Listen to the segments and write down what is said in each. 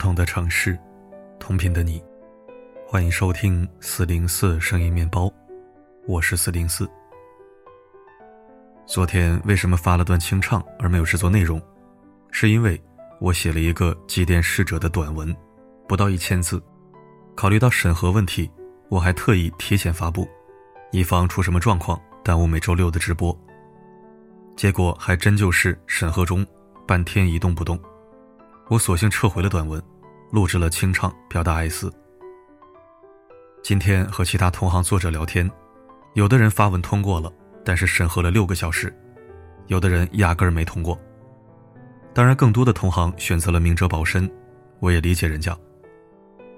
同的城市，同频的你，欢迎收听四零四声音面包，我是四零四。昨天为什么发了段清唱而没有制作内容？是因为我写了一个祭奠逝者的短文，不到一千字，考虑到审核问题，我还特意提前发布，以防出什么状况耽误每周六的直播。结果还真就是审核中，半天一动不动。我索性撤回了短文，录制了清唱，表达哀思。今天和其他同行作者聊天，有的人发文通过了，但是审核了六个小时；有的人压根儿没通过。当然，更多的同行选择了明哲保身，我也理解人家。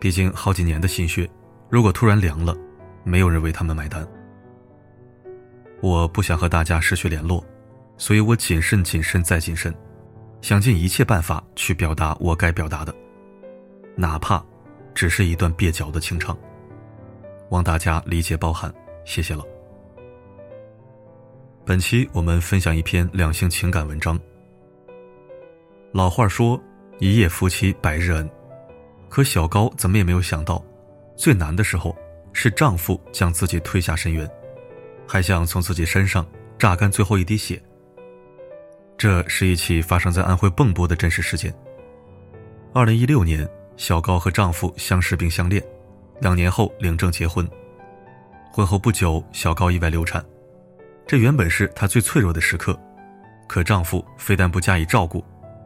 毕竟好几年的心血，如果突然凉了，没有人为他们买单。我不想和大家失去联络，所以我谨慎、谨慎再谨慎。想尽一切办法去表达我该表达的，哪怕只是一段蹩脚的情唱。望大家理解包涵，谢谢了。本期我们分享一篇两性情感文章。老话说“一夜夫妻百日恩”，可小高怎么也没有想到，最难的时候是丈夫将自己推下深渊，还想从自己身上榨干最后一滴血。这是一起发生在安徽蚌埠的真实事件。二零一六年，小高和丈夫相识并相恋，两年后领证结婚。婚后不久，小高意外流产，这原本是她最脆弱的时刻，可丈夫非但不加以照顾，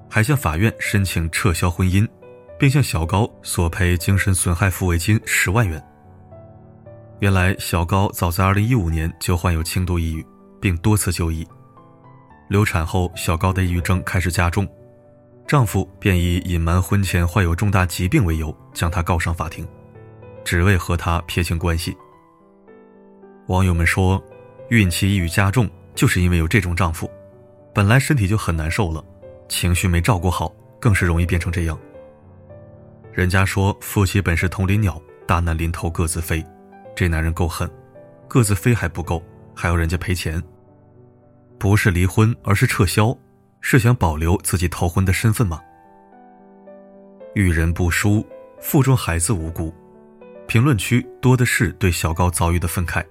还向法院申请撤销婚姻，并向小高索赔精神损害抚慰金十万元。原来，小高早在二零一五年就患有轻度抑郁，并多次就医。流产后，小高的抑郁症开始加重，丈夫便以隐瞒婚前患有重大疾病为由，将她告上法庭，只为和她撇清关系。网友们说，孕期抑郁加重就是因为有这种丈夫，本来身体就很难受了，情绪没照顾好，更是容易变成这样。人家说夫妻本是同林鸟，大难临头各自飞，这男人够狠，各自飞还不够，还要人家赔钱。不是离婚，而是撤销，是想保留自己逃婚的身份吗？遇人不淑，腹中孩子无辜。评论区多的是对小高遭遇的愤慨。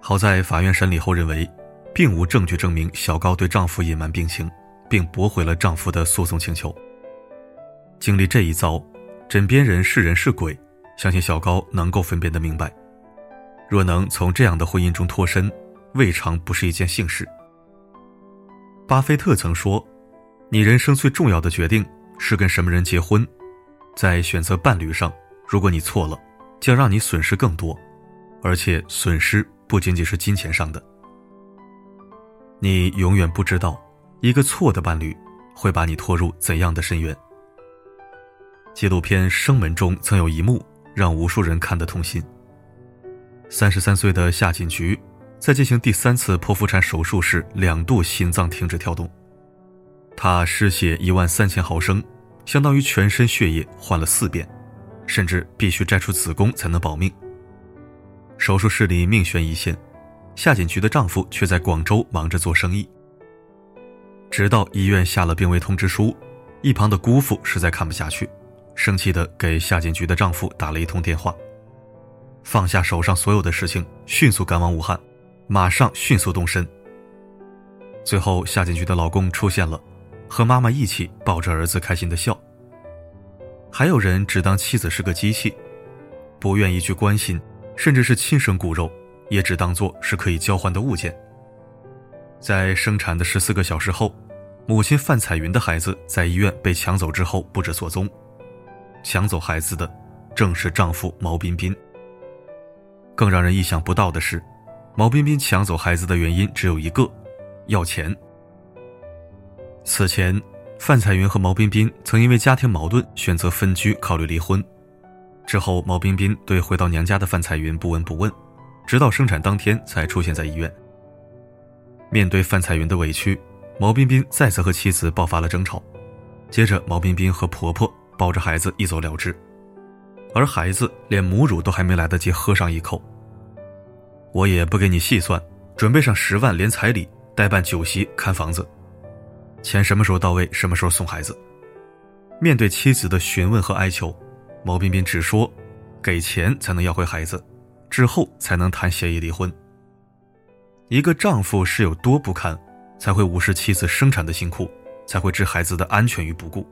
好在法院审理后认为，并无证据证明小高对丈夫隐瞒病情，并驳回了丈夫的诉讼请求。经历这一遭，枕边人是人是鬼，相信小高能够分辨得明白。若能从这样的婚姻中脱身。未尝不是一件幸事。巴菲特曾说：“你人生最重要的决定是跟什么人结婚，在选择伴侣上，如果你错了，将让你损失更多，而且损失不仅仅是金钱上的。你永远不知道，一个错的伴侣会把你拖入怎样的深渊。”纪录片《生门》中曾有一幕让无数人看得痛心。三十三岁的夏锦菊。在进行第三次剖腹产手术时，两度心脏停止跳动，她失血一万三千毫升，相当于全身血液换了四遍，甚至必须摘除子宫才能保命。手术室里命悬一线，夏锦菊的丈夫却在广州忙着做生意。直到医院下了病危通知书，一旁的姑父实在看不下去，生气地给夏锦菊的丈夫打了一通电话，放下手上所有的事情，迅速赶往武汉。马上迅速动身。最后，夏锦菊的老公出现了，和妈妈一起抱着儿子开心的笑。还有人只当妻子是个机器，不愿意去关心，甚至是亲生骨肉，也只当做是可以交换的物件。在生产的十四个小时后，母亲范彩云的孩子在医院被抢走之后不知所踪，抢走孩子的正是丈夫毛彬彬。更让人意想不到的是。毛彬彬抢走孩子的原因只有一个，要钱。此前，范彩云和毛彬彬曾因为家庭矛盾选择分居，考虑离婚。之后，毛彬彬对回到娘家的范彩云不闻不问，直到生产当天才出现在医院。面对范彩云的委屈，毛彬彬再次和妻子爆发了争吵。接着，毛彬彬和婆婆抱着孩子一走了之，而孩子连母乳都还没来得及喝上一口。我也不给你细算，准备上十万连彩礼，代办酒席看房子，钱什么时候到位，什么时候送孩子。面对妻子的询问和哀求，毛彬彬只说：“给钱才能要回孩子，之后才能谈协议离婚。”一个丈夫是有多不堪，才会无视妻子生产的辛苦，才会置孩子的安全于不顾？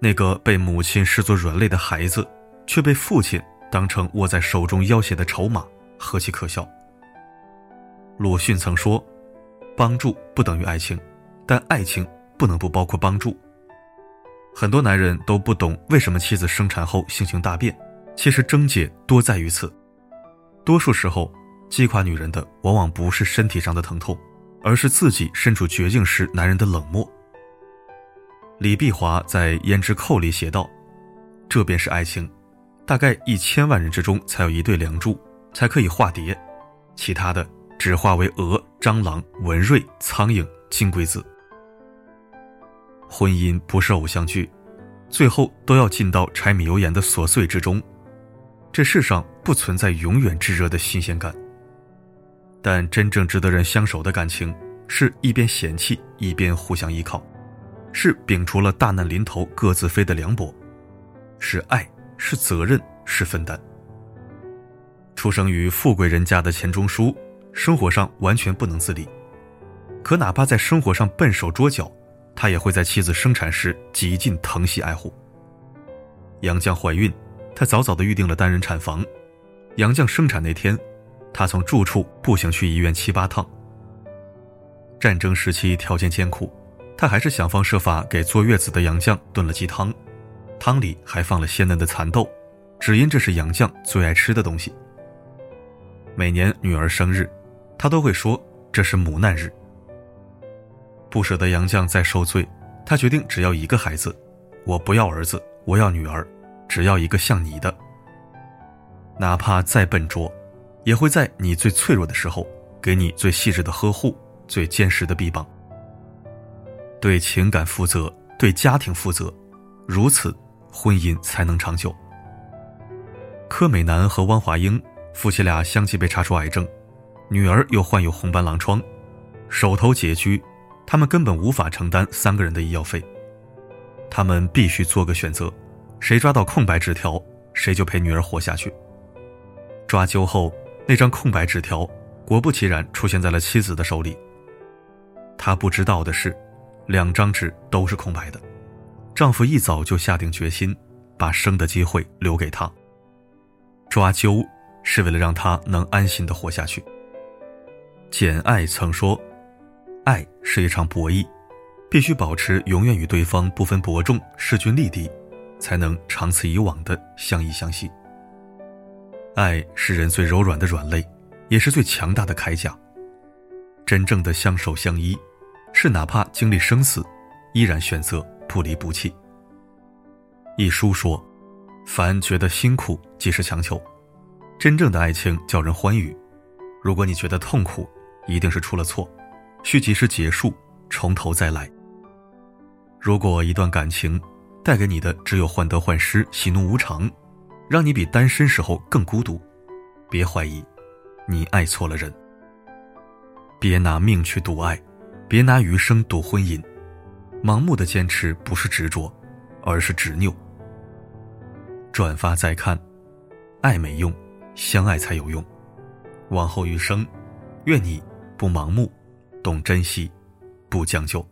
那个被母亲视作软肋的孩子，却被父亲当成握在手中要挟的筹码，何其可笑！鲁迅曾说：“帮助不等于爱情，但爱情不能不包括帮助。”很多男人都不懂为什么妻子生产后性情大变，其实症结多在于此。多数时候，击垮女人的往往不是身体上的疼痛，而是自己身处绝境时男人的冷漠。李碧华在《胭脂扣》里写道：“这便是爱情，大概一千万人之中才有一对梁祝，才可以化蝶，其他的只化为蛾、蟑螂、蚊蚋、苍蝇、金龟子。”婚姻不是偶像剧，最后都要进到柴米油盐的琐碎之中。这世上不存在永远炙热的新鲜感，但真正值得人相守的感情，是一边嫌弃一边互相依靠，是摒除了大难临头各自飞的凉薄，是爱，是责任，是分担。出生于富贵人家的钱钟书，生活上完全不能自理，可哪怕在生活上笨手拙脚。他也会在妻子生产时极尽疼惜爱护。杨绛怀孕，他早早的预定了单人产房。杨绛生产那天，他从住处步行去医院七八趟。战争时期条件艰苦，他还是想方设法给坐月子的杨绛炖了鸡汤，汤里还放了鲜嫩的蚕豆，只因这是杨绛最爱吃的东西。每年女儿生日，他都会说这是母难日。不舍得杨绛再受罪，他决定只要一个孩子，我不要儿子，我要女儿，只要一个像你的。哪怕再笨拙，也会在你最脆弱的时候，给你最细致的呵护，最坚实的臂膀。对情感负责，对家庭负责，如此婚姻才能长久。柯美男和汪华英夫妻俩相继被查出癌症，女儿又患有红斑狼疮，手头拮据。他们根本无法承担三个人的医药费，他们必须做个选择，谁抓到空白纸条，谁就陪女儿活下去。抓阄后，那张空白纸条果不其然出现在了妻子的手里。他不知道的是，两张纸都是空白的，丈夫一早就下定决心，把生的机会留给她。抓阄是为了让他能安心的活下去。简爱曾说。爱是一场博弈，必须保持永远与对方不分伯仲、势均力敌，才能长此以往的相依相惜。爱是人最柔软的软肋，也是最强大的铠甲。真正的相守相依，是哪怕经历生死，依然选择不离不弃。一书说：“凡觉得辛苦，即是强求。真正的爱情叫人欢愉。如果你觉得痛苦，一定是出了错。”需及时结束，从头再来。如果一段感情带给你的只有患得患失、喜怒无常，让你比单身时候更孤独，别怀疑，你爱错了人。别拿命去赌爱，别拿余生赌婚姻。盲目的坚持不是执着，而是执拗。转发再看，爱没用，相爱才有用。往后余生，愿你不盲目。懂珍惜，不将就。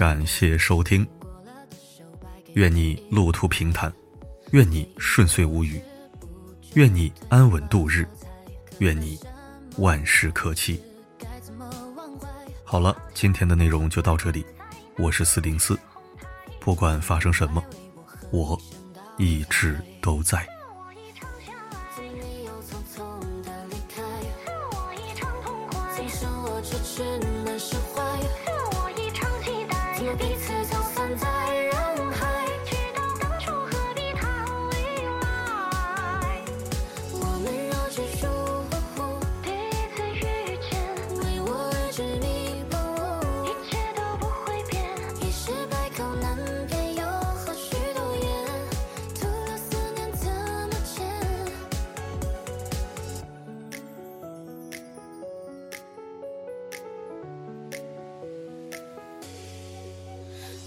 感谢收听，愿你路途平坦，愿你顺遂无虞，愿你安稳度日，愿你万事可期。好了，今天的内容就到这里，我是四零四，不管发生什么，我一直都在。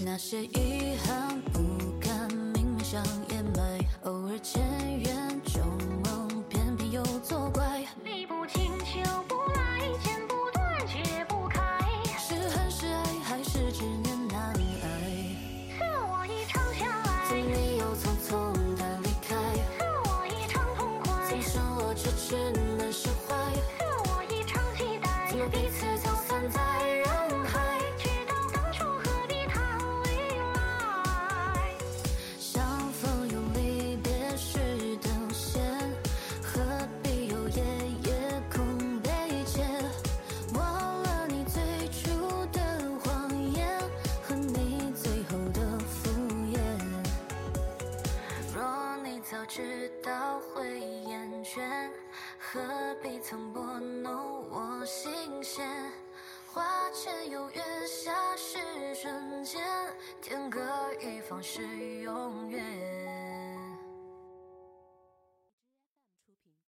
那些遗憾不敢明明想掩埋，偶尔前缘旧梦，偏偏又作怪。你不清求我知道会厌倦，何必曾拨弄我心弦？花前有月下是瞬间，天各一方是永远